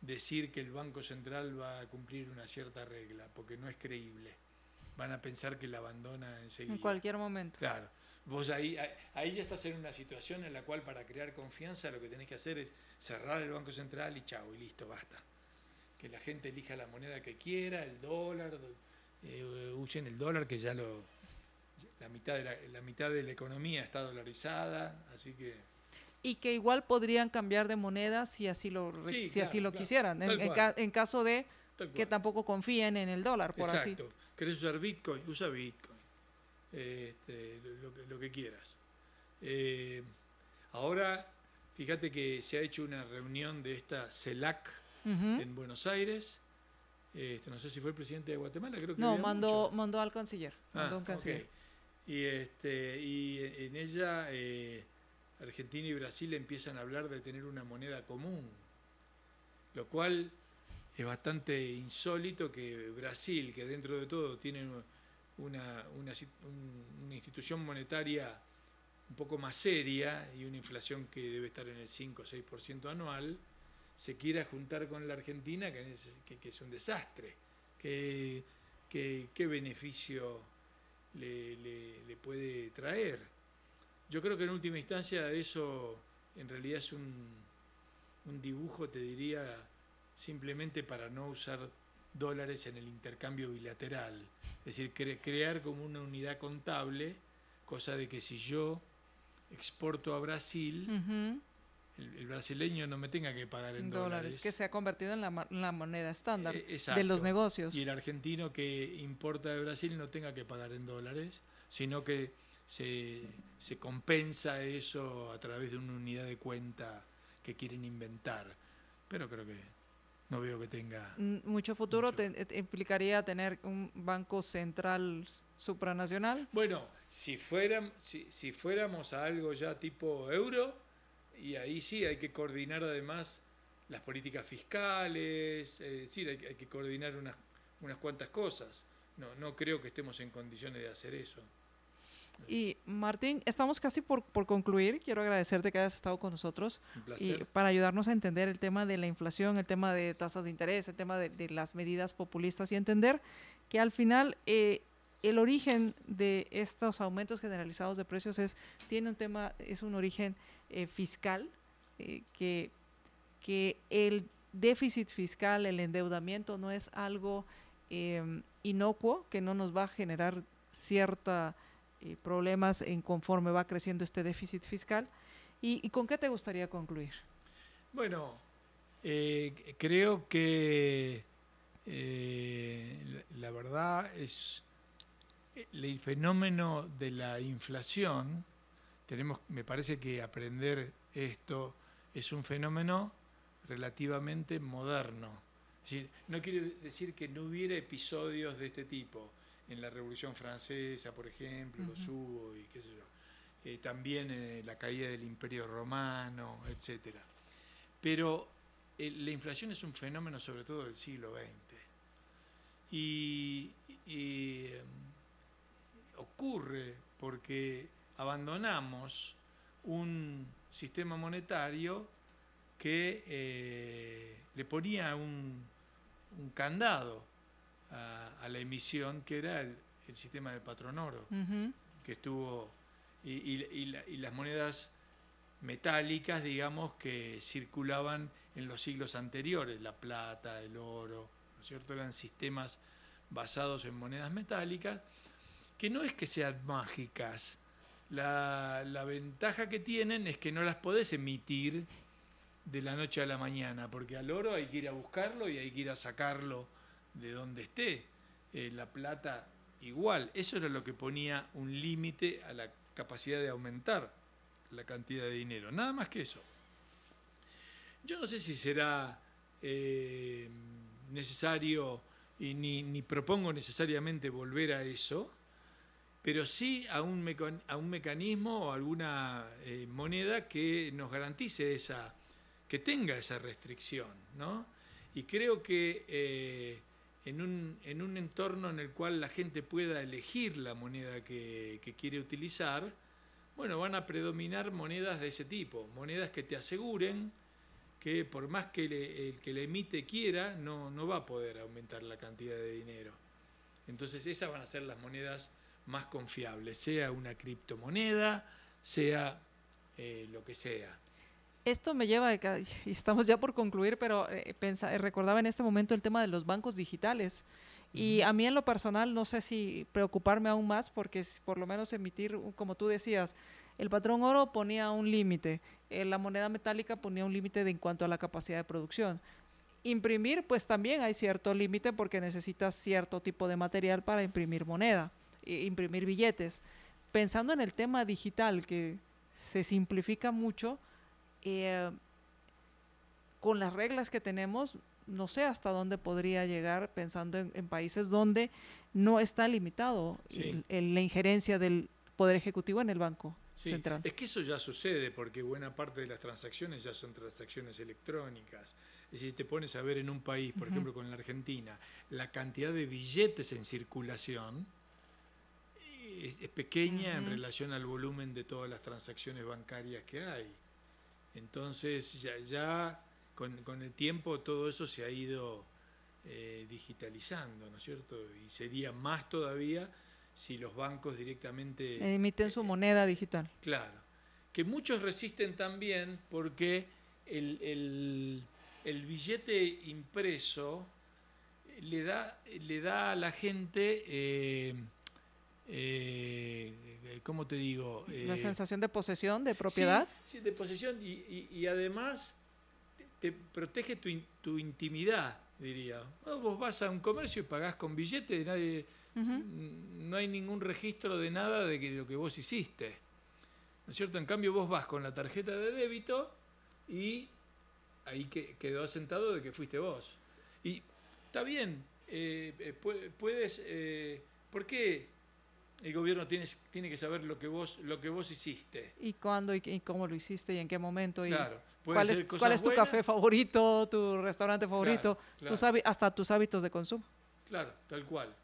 [SPEAKER 2] decir que el Banco Central va a cumplir una cierta regla, porque no es creíble. Van a pensar que la abandona enseguida.
[SPEAKER 1] En cualquier momento.
[SPEAKER 2] Claro. Vos ahí, ahí ya estás en una situación en la cual para crear confianza lo que tenés que hacer es cerrar el Banco Central y chao, y listo, basta. Que la gente elija la moneda que quiera, el dólar, eh, huyen el dólar, que ya lo. La mitad, de la, mitad de la economía está dolarizada, así que.
[SPEAKER 1] Y que igual podrían cambiar de moneda si así lo, si así lo quisieran, en, caso de que tampoco confíen en el dólar, por
[SPEAKER 2] Exacto. así. ¿Querés usar Bitcoin? Usa Bitcoin. Este, lo, que, quieras. Eh, ahora, fíjate que se ha hecho una reunión de esta CELAC en Buenos Aires este, no sé si fue el presidente de Guatemala, creo que
[SPEAKER 1] No, mandó, mandó al canciller. Ah,
[SPEAKER 2] y, este, y en ella eh, Argentina y Brasil empiezan a hablar de tener una moneda común, lo cual es bastante insólito que Brasil, que dentro de todo tiene una, una, una institución monetaria un poco más seria y una inflación que debe estar en el 5 o 6% anual, se quiera juntar con la Argentina, que es, un desastre. ¿Qué, beneficio le, puede traer? Yo creo que en última instancia eso en realidad es un, un dibujo, te diría, simplemente para no usar dólares en el intercambio bilateral. Es decir, crear como una unidad contable, cosa de que si yo exporto a Brasil, el, brasileño no me tenga que pagar en dólares.
[SPEAKER 1] que se ha convertido en la, moneda estándar eh, de los negocios.
[SPEAKER 2] Y el argentino que importa de Brasil no tenga que pagar en dólares, sino que se, se compensa eso a través de una unidad de cuenta que quieren inventar. Pero creo que no veo que tenga
[SPEAKER 1] mucho futuro. Eh, implicaría tener un banco central supranacional.
[SPEAKER 2] Bueno, si, fueran, si, fuéramos a algo ya tipo euro, y ahí sí hay que coordinar además las políticas fiscales, es decir, hay, hay que coordinar unas, unas cuantas cosas. No, no creo que estemos en condiciones de hacer eso.
[SPEAKER 1] Y Martín, estamos casi por, por, concluir. Quiero agradecerte que hayas estado con nosotros y para ayudarnos a entender el tema de la inflación, el tema de tasas de interés, el tema de, las medidas populistas y entender que al final eh, el origen de estos aumentos generalizados de precios es tiene un tema es un origen eh, fiscal eh, que que el déficit fiscal, el endeudamiento no es algo inocuo que no nos va a generar cierta eh, problemas en conforme va creciendo este déficit fiscal. ¿Y, con qué te gustaría concluir?
[SPEAKER 2] Bueno, creo que la, verdad es el fenómeno de la inflación. Tenemos, me parece que aprender esto es un fenómeno relativamente moderno. no quiero decir que no hubiera episodios de este tipo en la Revolución Francesa, por ejemplo, los hubo y qué sé yo. Eh, también en la caída del Imperio Romano, etc. Pero eh, la inflación es un fenómeno sobre todo del siglo XX. Y, em, ocurre porque abandonamos un sistema monetario que eh, le ponía un, un candado a, la emisión, que era el, sistema de patrón oro, que estuvo, y, las monedas metálicas, digamos, que circulaban en los siglos anteriores, la plata, el oro, ¿no es cierto? Eran sistemas basados en monedas metálicas, que no es que sean mágicas, la, la, ventaja que tienen es que no las podés emitir de la noche a la mañana, porque al oro hay que ir a buscarlo y hay que ir a sacarlo de donde esté. Eh, la plata igual. Eso era lo que ponía un límite a la capacidad de aumentar la cantidad de dinero. Nada más que eso. Yo no sé si será eh, necesario y ni, propongo necesariamente volver a eso, pero sí a un, a un mecanismo o alguna eh, moneda que nos garantice esa, que tenga esa restricción, ¿no? Y creo que en un, en un entorno en el cual la gente pueda elegir la moneda que, quiere utilizar, bueno, van a predominar monedas de ese tipo, monedas que te aseguren que por más que el que le emite quiera, no, no va a poder aumentar la cantidad de dinero. Entonces esas van a ser las monedas más confiables, sea una criptomoneda, sea eh, lo que sea.
[SPEAKER 1] Esto me lleva, y estamos ya por concluir, pero eh, recordaba en este momento el tema de los bancos digitales. Y a mí en lo personal no sé si preocuparme aún más porque por lo menos emitir, como tú decías, el patrón oro ponía un límite, eh, la moneda metálica ponía un límite en cuanto a la capacidad de producción. Imprimir, pues también hay cierto límite porque necesitas cierto tipo de material para imprimir moneda, imprimir billetes. Pensando en el tema digital, que se simplifica mucho, eh, con las reglas que tenemos, no sé hasta dónde podría llegar pensando en, países donde no está limitado la injerencia del Poder Ejecutivo en el Banco Central.
[SPEAKER 2] Es que eso ya sucede porque buena parte de las transacciones ya son transacciones electrónicas. Es decir, si te pones a ver en un país, por ejemplo con la Argentina, la cantidad de billetes en circulación, es, pequeña en relación al volumen de todas las transacciones bancarias que hay. Entonces ya, ya con, el tiempo todo eso se ha ido eh, digitalizando, ¿no es cierto? Y sería más todavía si los bancos directamente...
[SPEAKER 1] Emiten su moneda digital.
[SPEAKER 2] Claro. Que muchos resisten también porque el, billete impreso le da, le da a la gente... Eh, eh, ¿cómo te digo?
[SPEAKER 1] la sensación de posesión, de propiedad.
[SPEAKER 2] Sí, de posesión y, además te protege tu, tu intimidad, diría. vos vas a un comercio y pagás con billete, nadie, no hay ningún registro de nada de, que, lo que vos hiciste. ¿No es cierto? En cambio vos vas con la tarjeta de débito y ahí que, quedó asentado de que fuiste vos. Y está bien, eh, eh, puedes... Eh, ¿Por qué el gobierno tiene, tiene que saber lo que vos lo que vos hiciste.
[SPEAKER 1] Y cuándo y, cómo lo hiciste y en qué momento. Y claro. ¿Cuál es, cuál es tu café favorito, tu restaurante favorito, hasta tus hábitos de consumo?
[SPEAKER 2] Claro, tal cual.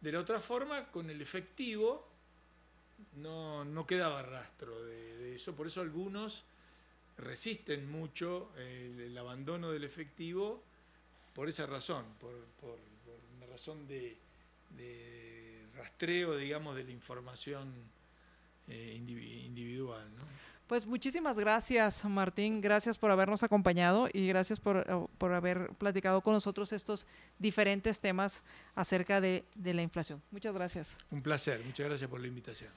[SPEAKER 2] De la otra forma, con el efectivo no, no quedaba rastro de, eso. Por eso algunos resisten mucho el, abandono del efectivo por esa razón, por, por, una razón de rastreo, digamos, de la información eh, individual.
[SPEAKER 1] Pues muchísimas gracias, Martín. Gracias por habernos acompañado y gracias por, eh, por haber platicado con nosotros estos diferentes temas acerca de, de la inflación. Muchas gracias.
[SPEAKER 2] Un placer. Muchas gracias por la invitación.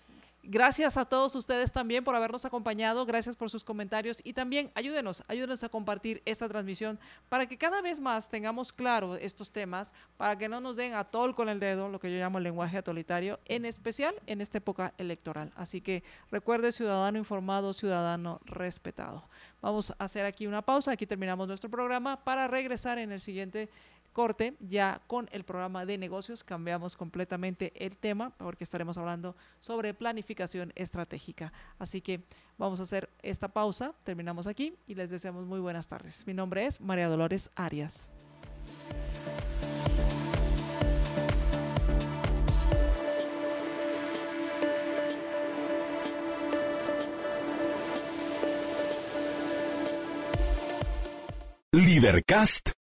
[SPEAKER 1] Gracias a todos ustedes también por habernos acompañado, gracias por sus comentarios y también ayúdenos, ayúdenos a compartir esta transmisión para que cada vez más tengamos claro estos temas, para que no nos den a tol con el dedo, lo que yo llamo el lenguaje atolitario, en especial en esta época electoral. Así que recuerde, ciudadano informado, ciudadano respetado. Vamos a hacer aquí una pausa, aquí terminamos nuestro programa para regresar en el siguiente corte, ya con el programa de negocios cambiamos completamente el tema porque estaremos hablando sobre planificación estratégica. Así que vamos a hacer esta pausa, terminamos aquí y les deseamos muy buenas tardes. Mi nombre es María Dolores Arias.
[SPEAKER 3] Libercast